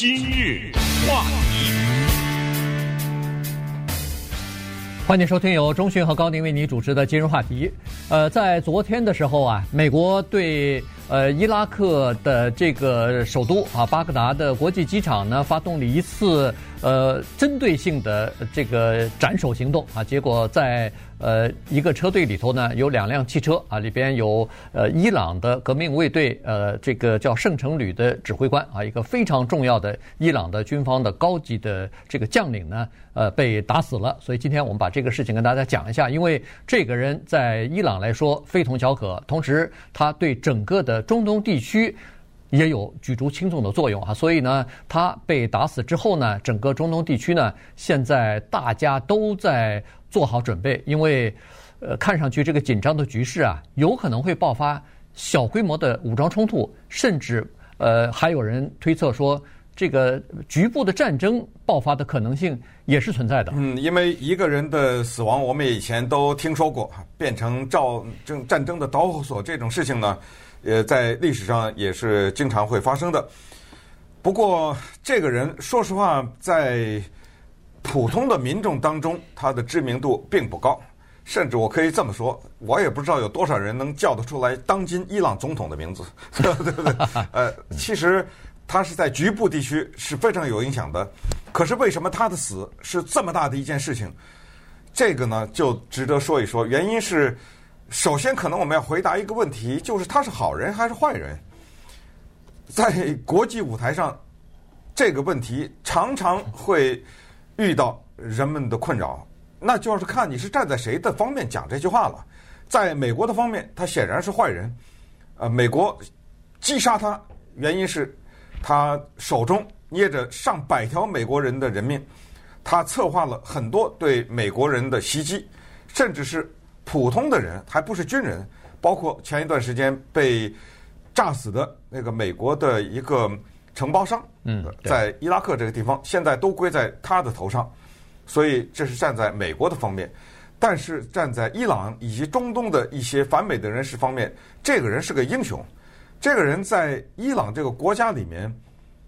今日话题，欢迎收听由中讯和高宁为你主持的今日话题。呃，在昨天的时候啊，美国对呃伊拉克的这个首都啊巴格达的国际机场呢，发动了一次呃针对性的这个斩首行动啊，结果在。呃，一个车队里头呢，有两辆汽车啊，里边有呃伊朗的革命卫队呃这个叫圣城旅的指挥官啊，一个非常重要的伊朗的军方的高级的这个将领呢，呃被打死了。所以今天我们把这个事情跟大家讲一下，因为这个人在伊朗来说非同小可，同时他对整个的中东地区也有举足轻重的作用啊。所以呢，他被打死之后呢，整个中东地区呢，现在大家都在。做好准备，因为，呃，看上去这个紧张的局势啊，有可能会爆发小规模的武装冲突，甚至，呃，还有人推测说，这个局部的战争爆发的可能性也是存在的。嗯，因为一个人的死亡，我们以前都听说过，变成战战争的导火索这种事情呢，呃，在历史上也是经常会发生的。不过，这个人说实话，在普通的民众当中，他的知名度并不高，甚至我可以这么说，我也不知道有多少人能叫得出来当今伊朗总统的名字，对不对？呃，其实他是在局部地区是非常有影响的，可是为什么他的死是这么大的一件事情？这个呢，就值得说一说。原因是，首先可能我们要回答一个问题，就是他是好人还是坏人？在国际舞台上，这个问题常常会。遇到人们的困扰，那就是看你是站在谁的方面讲这句话了。在美国的方面，他显然是坏人。呃，美国击杀他，原因是他手中捏着上百条美国人的人命，他策划了很多对美国人的袭击，甚至是普通的人，还不是军人，包括前一段时间被炸死的那个美国的一个。承包商，嗯，在伊拉克这个地方，现在都归在他的头上，所以这是站在美国的方面。但是站在伊朗以及中东的一些反美的人士方面，这个人是个英雄。这个人在伊朗这个国家里面，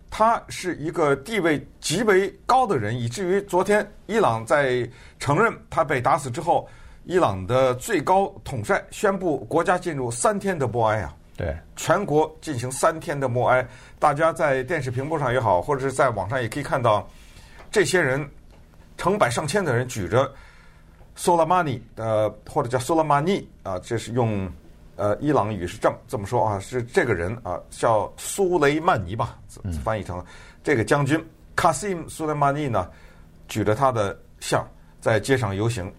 他是一个地位极为高的人，以至于昨天伊朗在承认他被打死之后，伊朗的最高统帅宣布国家进入三天的默哀啊。对，全国进行三天的默哀，大家在电视屏幕上也好，或者是在网上也可以看到，这些人成百上千的人举着苏莱曼尼的或者叫苏莱曼尼啊，这是用呃伊朗语是这么这么说啊，是这个人啊叫苏雷曼尼吧，翻译成这个将军卡西姆苏莱曼尼呢，举着他的像在街上游行。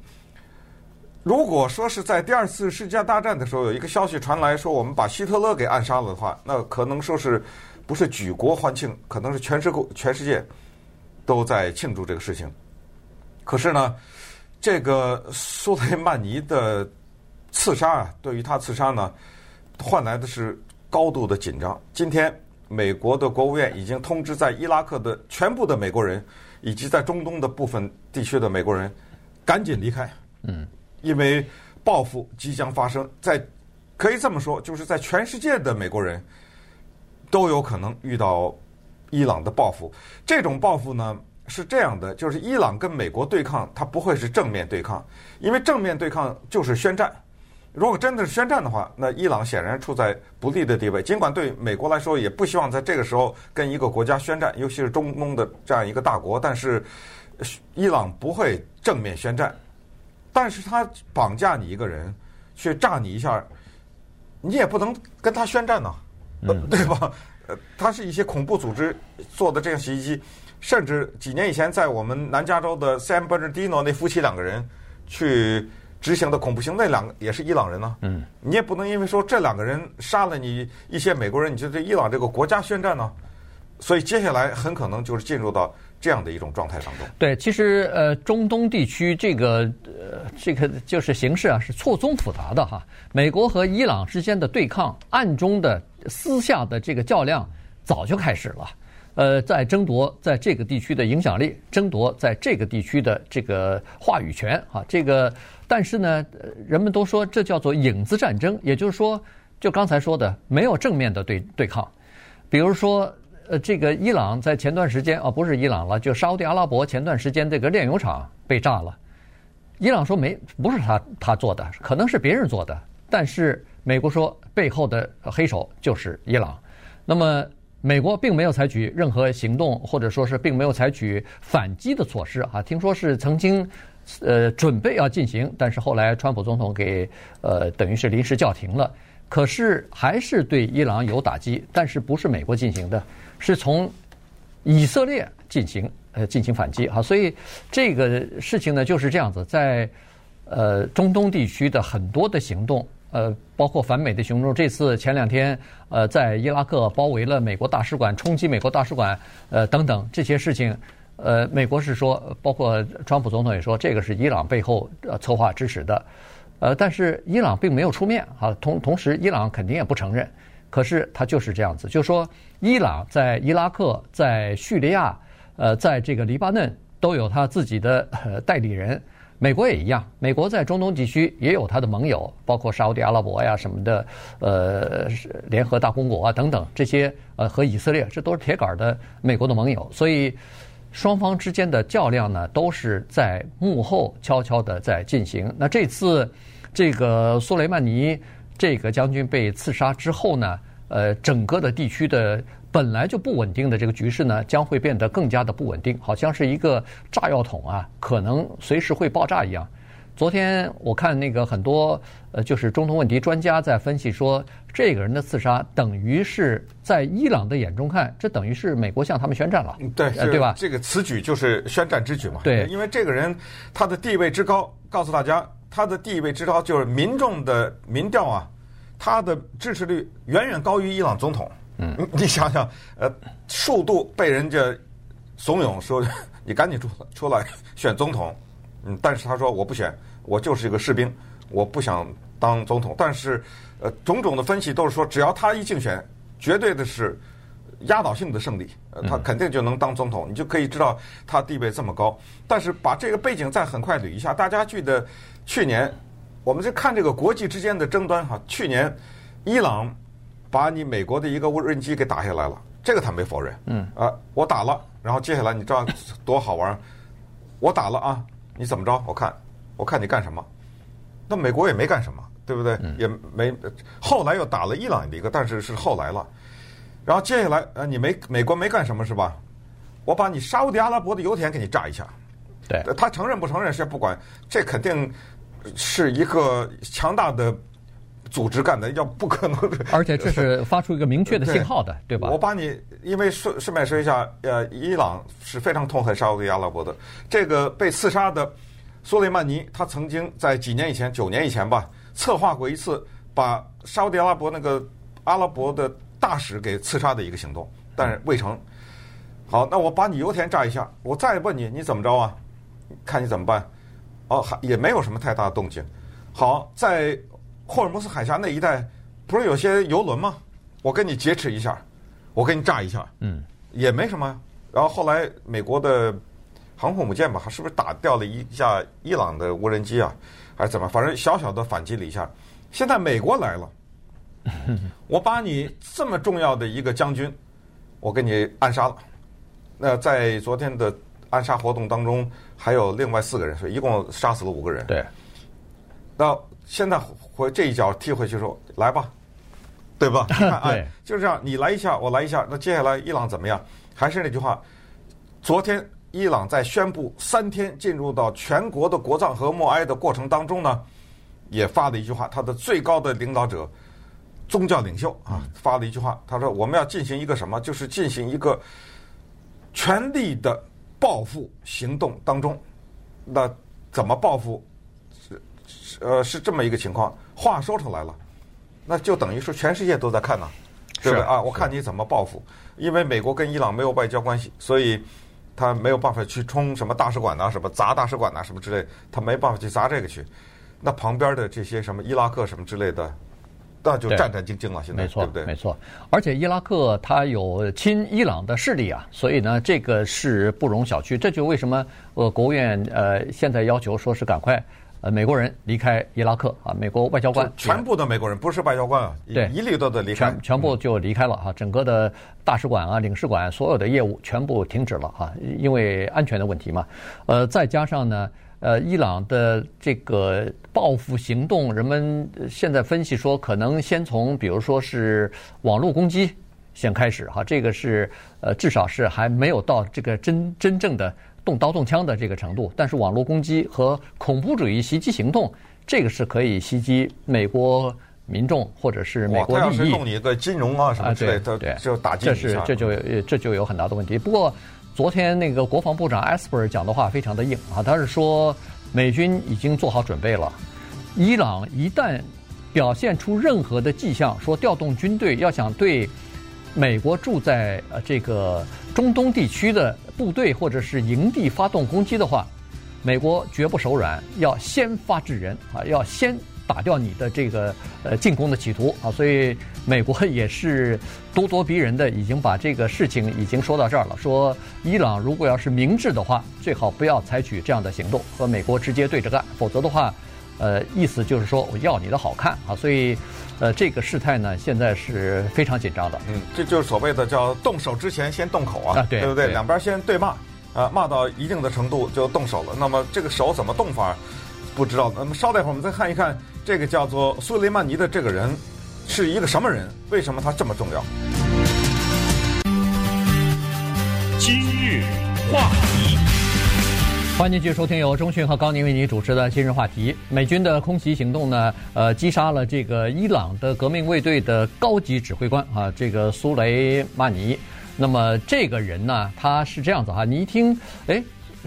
如果说是在第二次世界大战的时候，有一个消息传来说我们把希特勒给暗杀了的话，那可能说是不是举国欢庆，可能是全世界全世界都在庆祝这个事情。可是呢，这个苏雷曼尼的刺杀啊，对于他刺杀呢，换来的是高度的紧张。今天，美国的国务院已经通知在伊拉克的全部的美国人，以及在中东的部分地区的美国人，赶紧离开。嗯。因为报复即将发生，在可以这么说，就是在全世界的美国人都有可能遇到伊朗的报复。这种报复呢是这样的，就是伊朗跟美国对抗，它不会是正面对抗，因为正面对抗就是宣战。如果真的是宣战的话，那伊朗显然处在不利的地位。尽管对美国来说也不希望在这个时候跟一个国家宣战，尤其是中东的这样一个大国，但是伊朗不会正面宣战。但是他绑架你一个人，去炸你一下，你也不能跟他宣战呐，嗯、对吧？呃，他是一些恐怖组织做的这样袭击，甚至几年以前在我们南加州的 San Bernardino 那夫妻两个人去执行的恐怖行为，那两个也是伊朗人呢。嗯，你也不能因为说这两个人杀了你一些美国人，你就对伊朗这个国家宣战呢？所以接下来很可能就是进入到。这样的一种状态当中，对，其实呃，中东地区这个呃，这个就是形势啊，是错综复杂的哈。美国和伊朗之间的对抗，暗中的私下的这个较量早就开始了，呃，在争夺在这个地区的影响力，争夺在这个地区的这个话语权啊。这个，但是呢，人们都说这叫做影子战争，也就是说，就刚才说的，没有正面的对对抗，比如说。呃，这个伊朗在前段时间啊，不是伊朗了，就沙乌地阿拉伯前段时间这个炼油厂被炸了。伊朗说没，不是他他做的，可能是别人做的。但是美国说背后的黑手就是伊朗。那么美国并没有采取任何行动，或者说是并没有采取反击的措施啊。听说是曾经呃准备要进行，但是后来川普总统给呃等于是临时叫停了。可是还是对伊朗有打击，但是不是美国进行的，是从以色列进行呃进行反击哈，所以这个事情呢就是这样子，在呃中东地区的很多的行动，呃包括反美的行动，这次前两天呃在伊拉克包围了美国大使馆，冲击美国大使馆，呃等等这些事情，呃美国是说，包括川普总统也说，这个是伊朗背后呃策划支持的。呃，但是伊朗并没有出面啊，同同时伊朗肯定也不承认，可是他就是这样子，就说伊朗在伊拉克、在叙利亚、呃，在这个黎巴嫩都有他自己的代理人，美国也一样，美国在中东地区也有他的盟友，包括沙乌地阿拉伯呀什么的，呃，联合大公国啊等等这些，呃，和以色列这都是铁杆的美国的盟友，所以。双方之间的较量呢，都是在幕后悄悄地在进行。那这次这个苏雷曼尼这个将军被刺杀之后呢，呃，整个的地区的本来就不稳定的这个局势呢，将会变得更加的不稳定，好像是一个炸药桶啊，可能随时会爆炸一样。昨天我看那个很多呃，就是中东问题专家在分析说，这个人的刺杀等于是在伊朗的眼中看，这等于是美国向他们宣战了，对，对吧？这个此举就是宣战之举嘛。对，因为这个人他的地位之高，告诉大家他的地位之高，就是民众的民调啊，他的支持率远远高于伊朗总统。嗯，你想想，呃，数度被人家怂恿说，你赶紧出出来选总统。嗯，但是他说我不选，我就是一个士兵，我不想当总统。但是，呃，种种的分析都是说，只要他一竞选，绝对的是压倒性的胜利，呃，他肯定就能当总统。你就可以知道他地位这么高。但是把这个背景再很快捋一下，大家记得去年我们在看这个国际之间的争端哈，去年伊朗把你美国的一个无人机给打下来了，这个他没否认。嗯，啊，我打了，然后接下来你知道多好玩？我打了啊。你怎么着？我看，我看你干什么？那美国也没干什么，对不对？嗯、也没。后来又打了伊朗的一个，但是是后来了。然后接下来，呃，你没美国没干什么是吧？我把你沙乌地阿拉伯的油田给你炸一下。对，他承认不承认先不管，这肯定是一个强大的组织干的，要不可能。而且这是发出一个明确的信号的，对，对吧？我把你，因为顺顺便说一下，呃，伊朗是非常痛恨沙乌地阿拉伯的。这个被刺杀的苏雷曼尼，他曾经在几年以前，九年以前吧，策划过一次把沙乌地阿拉伯那个阿拉伯的大使给刺杀的一个行动，但是未成。好，那我把你油田炸一下，我再问你，你怎么着啊？看你怎么办？哦，还也没有什么太大的动静。好，在。霍尔木斯海峡那一带不是有些游轮吗？我跟你劫持一下，我给你炸一下，嗯，也没什么。然后后来美国的航空母舰吧，是不是打掉了一架伊朗的无人机啊？还是怎么？反正小小的反击了一下。现在美国来了，我把你这么重要的一个将军，我给你暗杀了。那在昨天的暗杀活动当中，还有另外四个人，所以一共杀死了五个人。对，那。现在回这一脚踢回去说来吧，对吧？你看哎，就是这样，你来一下，我来一下。那接下来伊朗怎么样？还是那句话，昨天伊朗在宣布三天进入到全国的国葬和默哀的过程当中呢，也发了一句话，他的最高的领导者、宗教领袖啊，发了一句话，他说我们要进行一个什么？就是进行一个权力的报复行动当中。那怎么报复？是呃，是这么一个情况，话说出来了，那就等于说全世界都在看呢，对不对啊？我看你怎么报复，因为美国跟伊朗没有外交关系，所以他没有办法去冲什么大使馆呐、什么砸大使馆呐、什么之类，他没办法去砸这个去。那旁边的这些什么伊拉克什么之类的，那就战战兢兢了。现在没错，对不对？没错。而且伊拉克它有亲伊朗的势力啊，所以呢，这个是不容小觑。这就为什么呃，国务院呃现在要求说是赶快。呃美国人离开伊拉克啊，美国外交官全部的美国人不是外交官啊，对，一律都得离开，全全部就离开了哈，整个的大使馆啊、领事馆所有的业务全部停止了哈，因为安全的问题嘛。呃，再加上呢，呃，伊朗的这个报复行动，人们现在分析说，可能先从比如说是网络攻击先开始哈，这个是呃，至少是还没有到这个真真正的。动刀动枪的这个程度，但是网络攻击和恐怖主义袭击行动，这个是可以袭击美国民众或者是美国利益。他要是弄你一个金融啊什么之类的，对，就打击这是这就这就有很大的问题。不过昨天那个国防部长埃斯珀讲的话非常的硬啊，他是说美军已经做好准备了，伊朗一旦表现出任何的迹象，说调动军队要想对美国住在呃这个中东地区的。部队或者是营地发动攻击的话，美国绝不手软，要先发制人啊，要先打掉你的这个呃进攻的企图啊。所以美国也是咄咄逼人的，已经把这个事情已经说到这儿了。说伊朗如果要是明智的话，最好不要采取这样的行动，和美国直接对着干，否则的话，呃，意思就是说我要你的好看啊。所以。呃，这个事态呢，现在是非常紧张的。嗯，这就是所谓的叫动手之前先动口啊，啊对，对不对？对两边先对骂，啊，骂到一定的程度就动手了。那么这个手怎么动法，不知道。那么稍待会儿我们再看一看这个叫做苏雷曼尼的这个人是一个什么人？为什么他这么重要？今日话题。欢迎继续收听由中讯和高宁为您主持的今日话题。美军的空袭行动呢，呃，击杀了这个伊朗的革命卫队的高级指挥官啊，这个苏雷曼尼。那么这个人呢，他是这样子哈，你一听，哎。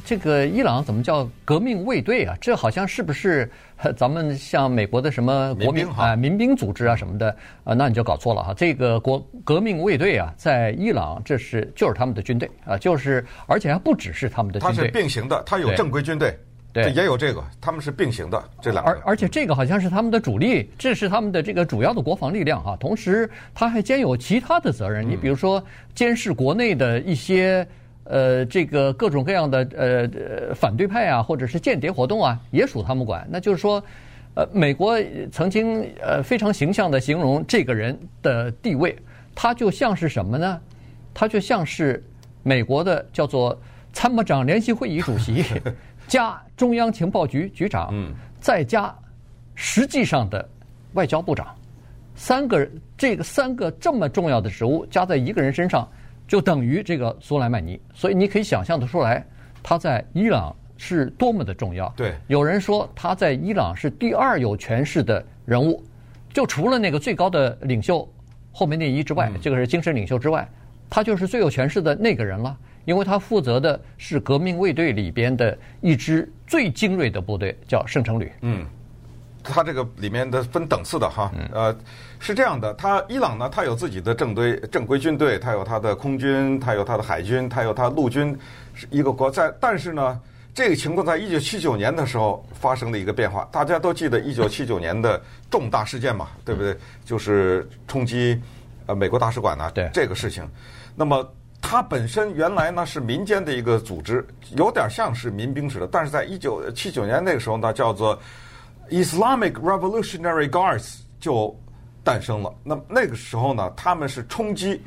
这个伊朗怎么叫革命卫队啊？这好像是不是咱们像美国的什么国民啊、呃、民兵组织啊什么的啊、呃？那你就搞错了哈。这个国革命卫队啊，在伊朗这是就是他们的军队啊，就是而且还不只是他们的军队，它是并行的，它有正规军队，对，也有这个，他们是并行的这两个。而而且这个好像是他们的主力，这是他们的这个主要的国防力量哈。同时，他还兼有其他的责任，你比如说监视国内的一些。呃，这个各种各样的呃反对派啊，或者是间谍活动啊，也属他们管。那就是说，呃，美国曾经呃非常形象地形容这个人的地位，他就像是什么呢？他就像是美国的叫做参谋长联席会议主席 加中央情报局局长，再加实际上的外交部长，三个这个三个这么重要的职务加在一个人身上。就等于这个苏莱曼尼，所以你可以想象得出来，他在伊朗是多么的重要。对，有人说他在伊朗是第二有权势的人物，就除了那个最高的领袖后面那一之外，这个是精神领袖之外，他就是最有权势的那个人了，因为他负责的是革命卫队里边的一支最精锐的部队，叫圣城旅。嗯。他这个里面的分等次的哈，呃，是这样的，它伊朗呢，它有自己的正规正规军队，它有它的空军，它有它的海军，它有它陆军，是一个国在。但是呢，这个情况在一九七九年的时候发生了一个变化，大家都记得一九七九年的重大事件嘛，对不对？就是冲击呃美国大使馆呢，对这个事情。那么它本身原来呢是民间的一个组织，有点像是民兵似的，但是在一九七九年那个时候呢，叫做。Islamic Revolutionary Guards 就诞生了。那那个时候呢，他们是冲击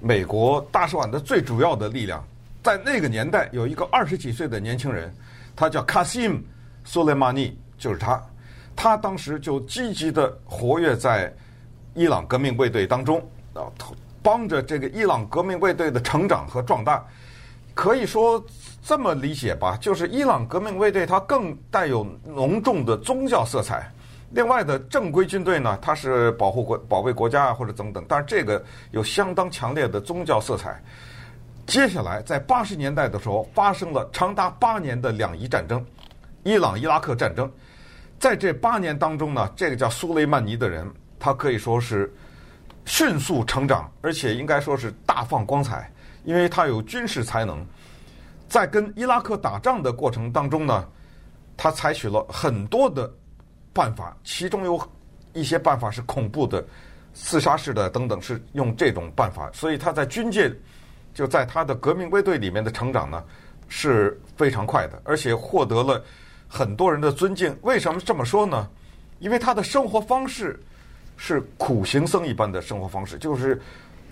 美国大使馆的最主要的力量。在那个年代，有一个二十几岁的年轻人，他叫 Qasim Soleimani，就是他。他当时就积极的活跃在伊朗革命卫队当中，啊，帮着这个伊朗革命卫队的成长和壮大。可以说这么理解吧，就是伊朗革命卫队它更带有浓重的宗教色彩。另外的正规军队呢，它是保护国、保卫国家啊，或者等等。但是这个有相当强烈的宗教色彩。接下来在八十年代的时候，发生了长达八年的两伊战争，伊朗伊拉克战争。在这八年当中呢，这个叫苏雷曼尼的人，他可以说是迅速成长，而且应该说是大放光彩。因为他有军事才能，在跟伊拉克打仗的过程当中呢，他采取了很多的办法，其中有一些办法是恐怖的、刺杀式的等等，是用这种办法。所以他在军界，就在他的革命卫队里面的成长呢是非常快的，而且获得了很多人的尊敬。为什么这么说呢？因为他的生活方式是苦行僧一般的生活方式，就是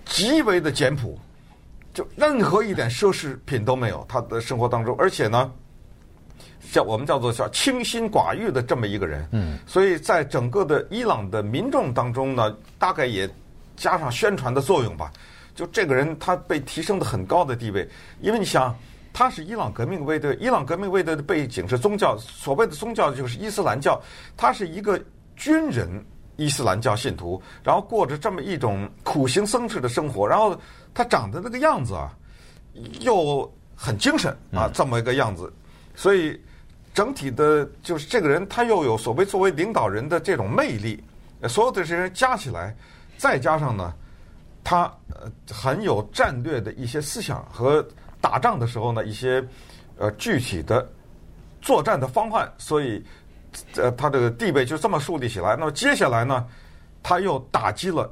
极为的简朴，就任何一点奢侈品都没有。他的生活当中，而且呢，叫我们叫做叫清心寡欲的这么一个人。嗯，所以在整个的伊朗的民众当中呢，大概也加上宣传的作用吧。就这个人，他被提升的很高的地位，因为你想。他是伊朗革命卫队，伊朗革命卫队的背景是宗教，所谓的宗教就是伊斯兰教。他是一个军人，伊斯兰教信徒，然后过着这么一种苦行僧式的生活。然后他长得那个样子啊，又很精神啊，这么一个样子。所以整体的，就是这个人，他又有所谓作为领导人的这种魅力。所有的这些人加起来，再加上呢，他呃很有战略的一些思想和。打仗的时候呢，一些呃具体的作战的方案，所以呃他这个地位就这么树立起来。那么接下来呢，他又打击了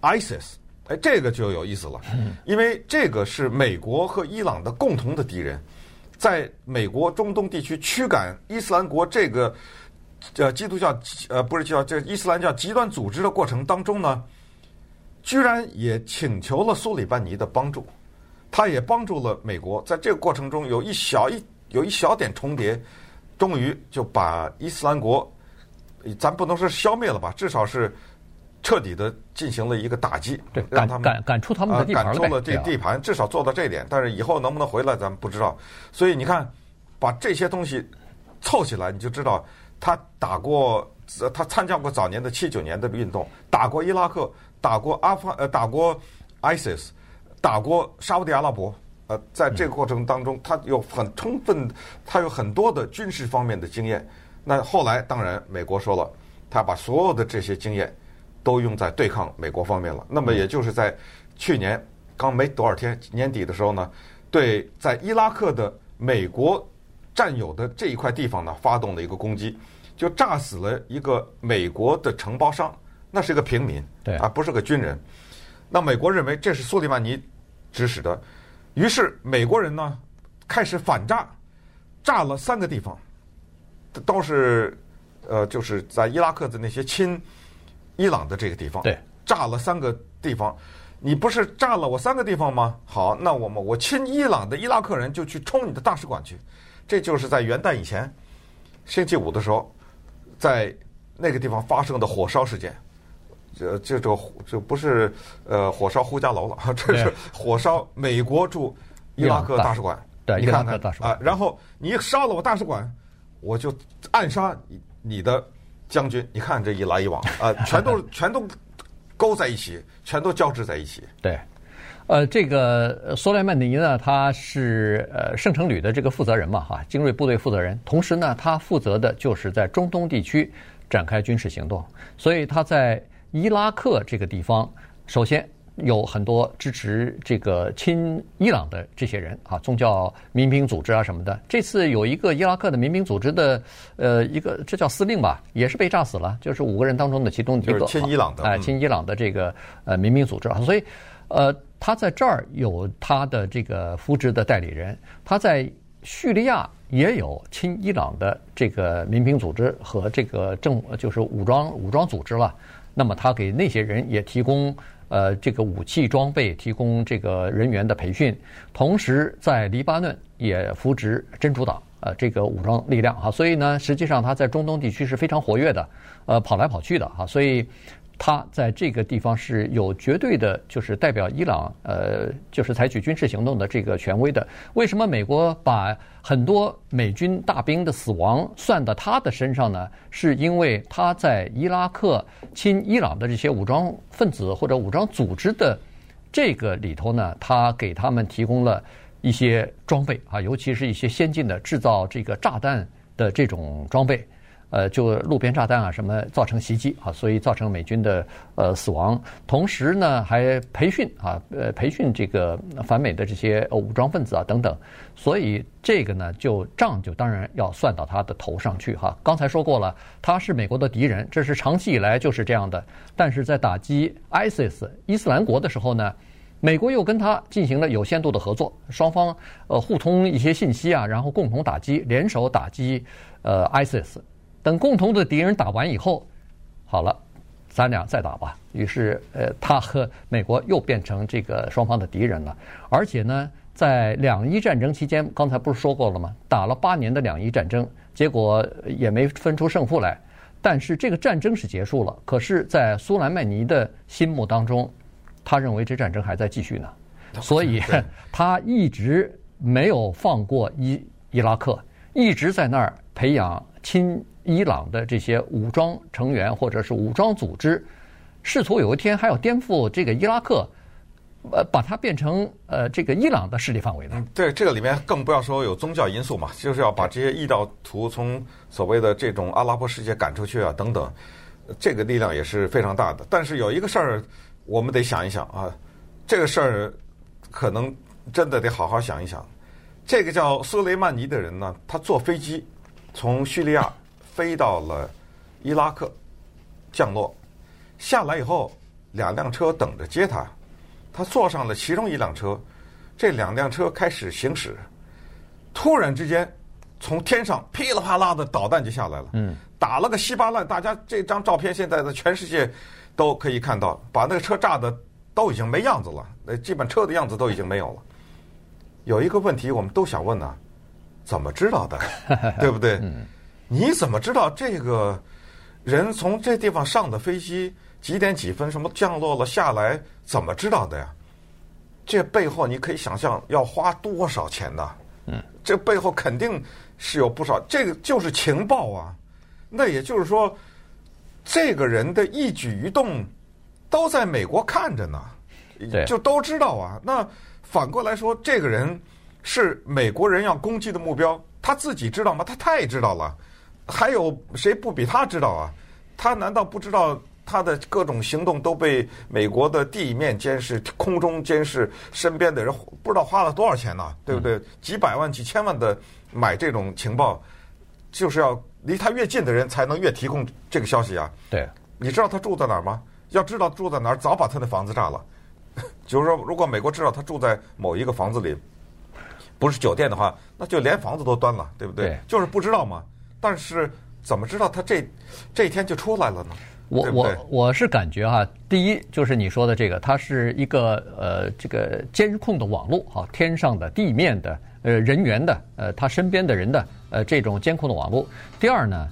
ISIS，哎，这个就有意思了，因为这个是美国和伊朗的共同的敌人，在美国中东地区驱赶伊斯兰国这个呃基督教呃不是叫这伊斯兰教极端组织的过程当中呢，居然也请求了苏里班尼的帮助。他也帮助了美国，在这个过程中有一小一有一小点重叠，终于就把伊斯兰国，咱不能说消灭了吧，至少是彻底的进行了一个打击，对，让他们赶赶出他们的地盘，赶出了这地盘，至少做到这一点。但是以后能不能回来，咱们不知道。所以你看，把这些东西凑起来，你就知道他打过，他参加过早年的七九年的运动，打过伊拉克，打过阿富汗，呃，打过 ISIS。打过沙乌地阿拉伯，呃，在这个过程当中，他有很充分，他有很多的军事方面的经验。那后来，当然，美国说了，他把所有的这些经验都用在对抗美国方面了。那么，也就是在去年刚没多少天年底的时候呢，对在伊拉克的美国占有的这一块地方呢，发动了一个攻击，就炸死了一个美国的承包商，那是一个平民，对，啊，不是个军人。那美国认为这是苏利曼尼。指使的，于是美国人呢开始反炸，炸了三个地方，都是呃，就是在伊拉克的那些亲伊朗的这个地方，对，炸了三个地方。你不是炸了我三个地方吗？好，那我们我亲伊朗的伊拉克人就去冲你的大使馆去。这就是在元旦以前，星期五的时候，在那个地方发生的火烧事件。这这这这不是呃火烧呼家楼了，这是火烧美国驻伊拉克大使馆。对，你看看大使馆啊，然后你烧了我大使馆，我就暗杀你的将军。你看这一来一往 啊，全都 全都勾在一起，全都交织在一起。对，呃，这个苏莱曼尼呢，他是呃圣城旅的这个负责人嘛，哈，精锐部队负责人，同时呢，他负责的就是在中东地区展开军事行动，所以他在。伊拉克这个地方，首先有很多支持这个亲伊朗的这些人啊，宗教民兵组织啊什么的。这次有一个伊拉克的民兵组织的，呃，一个这叫司令吧，也是被炸死了，就是五个人当中的其中一个，就是亲伊朗的，哎，亲伊朗的这个呃民兵组织啊。所以，呃，他在这儿有他的这个扶植的代理人，他在叙利亚也有亲伊朗的这个民兵组织和这个政就是武装武装组织了。那么他给那些人也提供呃这个武器装备，提供这个人员的培训，同时在黎巴嫩也扶植真主党呃这个武装力量哈，所以呢，实际上他在中东地区是非常活跃的，呃跑来跑去的哈，所以。他在这个地方是有绝对的，就是代表伊朗，呃，就是采取军事行动的这个权威的。为什么美国把很多美军大兵的死亡算到他的身上呢？是因为他在伊拉克亲伊朗的这些武装分子或者武装组织的这个里头呢，他给他们提供了一些装备啊，尤其是一些先进的制造这个炸弹的这种装备。呃，就路边炸弹啊，什么造成袭击啊，所以造成美军的呃死亡。同时呢，还培训啊，呃，培训这个反美的这些武装分子啊等等。所以这个呢，就账就当然要算到他的头上去哈。刚才说过了，他是美国的敌人，这是长期以来就是这样的。但是在打击 ISIS 伊斯兰国的时候呢，美国又跟他进行了有限度的合作，双方呃互通一些信息啊，然后共同打击，联手打击呃 ISIS。等共同的敌人打完以后，好了，咱俩再打吧。于是呃，他和美国又变成这个双方的敌人了。而且呢，在两伊战争期间，刚才不是说过了吗？打了八年的两伊战争，结果也没分出胜负来。但是这个战争是结束了，可是，在苏莱曼尼的心目当中，他认为这战争还在继续呢，所以 他一直没有放过伊伊拉克，一直在那儿培养亲伊朗的这些武装成员或者是武装组织，试图有一天还要颠覆这个伊拉克。呃，把它变成呃这个伊朗的势力范围呢？对，这个里面更不要说有宗教因素嘛，就是要把这些异教徒从所谓的这种阿拉伯世界赶出去啊，等等，这个力量也是非常大的。但是有一个事儿，我们得想一想啊，这个事儿可能真的得好好想一想。这个叫苏雷曼尼的人呢，他坐飞机从叙利亚飞到了伊拉克降落，下来以后两辆车等着接他。他坐上了其中一辆车，这两辆车开始行驶，突然之间，从天上噼里啪啦的导弹就下来了，嗯，打了个稀巴烂。大家这张照片现在的全世界都可以看到，把那个车炸的都已经没样子了，那基本车的样子都已经没有了。有一个问题我们都想问呢，怎么知道的？对不对？你怎么知道这个人从这地方上的飞机？几点几分？什么降落了下来？怎么知道的呀？这背后你可以想象要花多少钱呢？嗯，这背后肯定是有不少。这个就是情报啊。那也就是说，这个人的一举一动都在美国看着呢，就都知道啊。那反过来说，这个人是美国人要攻击的目标，他自己知道吗？他太知道了。还有谁不比他知道啊？他难道不知道？他的各种行动都被美国的地面监视、空中监视，身边的人不知道花了多少钱呢？对不对？几百万、几千万的买这种情报，就是要离他越近的人才能越提供这个消息啊。对，你知道他住在哪儿吗？要知道住在哪儿，早把他的房子炸了。就是说，如果美国知道他住在某一个房子里，不是酒店的话，那就连房子都端了，对不对？对，就是不知道嘛。但是怎么知道他这这一天就出来了呢？我我我是感觉哈，第一就是你说的这个，它是一个呃这个监控的网络哈，天上的、地面的、呃人员的、呃他身边的人的呃这种监控的网络。第二呢，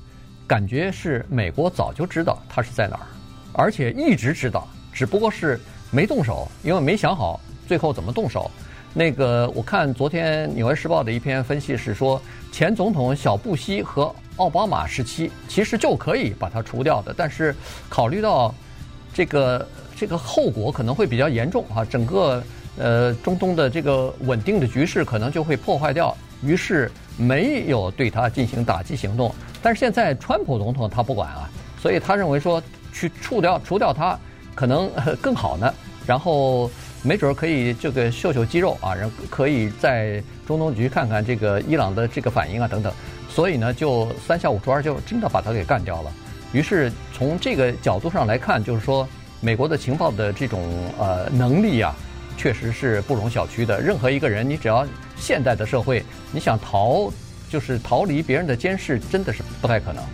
感觉是美国早就知道他是在哪儿，而且一直知道，只不过是没动手，因为没想好最后怎么动手。那个我看昨天《纽约时报》的一篇分析是说，前总统小布希和奥巴马时期其实就可以把它除掉的，但是考虑到这个这个后果可能会比较严重啊，整个呃中东的这个稳定的局势可能就会破坏掉，于是没有对他进行打击行动。但是现在川普总统他不管啊，所以他认为说去除掉除掉他可能更好呢，然后没准可以这个秀秀肌肉啊，然后可以在中东局看看这个伊朗的这个反应啊等等。所以呢，就三下五除二就真的把他给干掉了。于是从这个角度上来看，就是说美国的情报的这种呃能力啊，确实是不容小觑的。任何一个人，你只要现代的社会，你想逃，就是逃离别人的监视，真的是不太可能。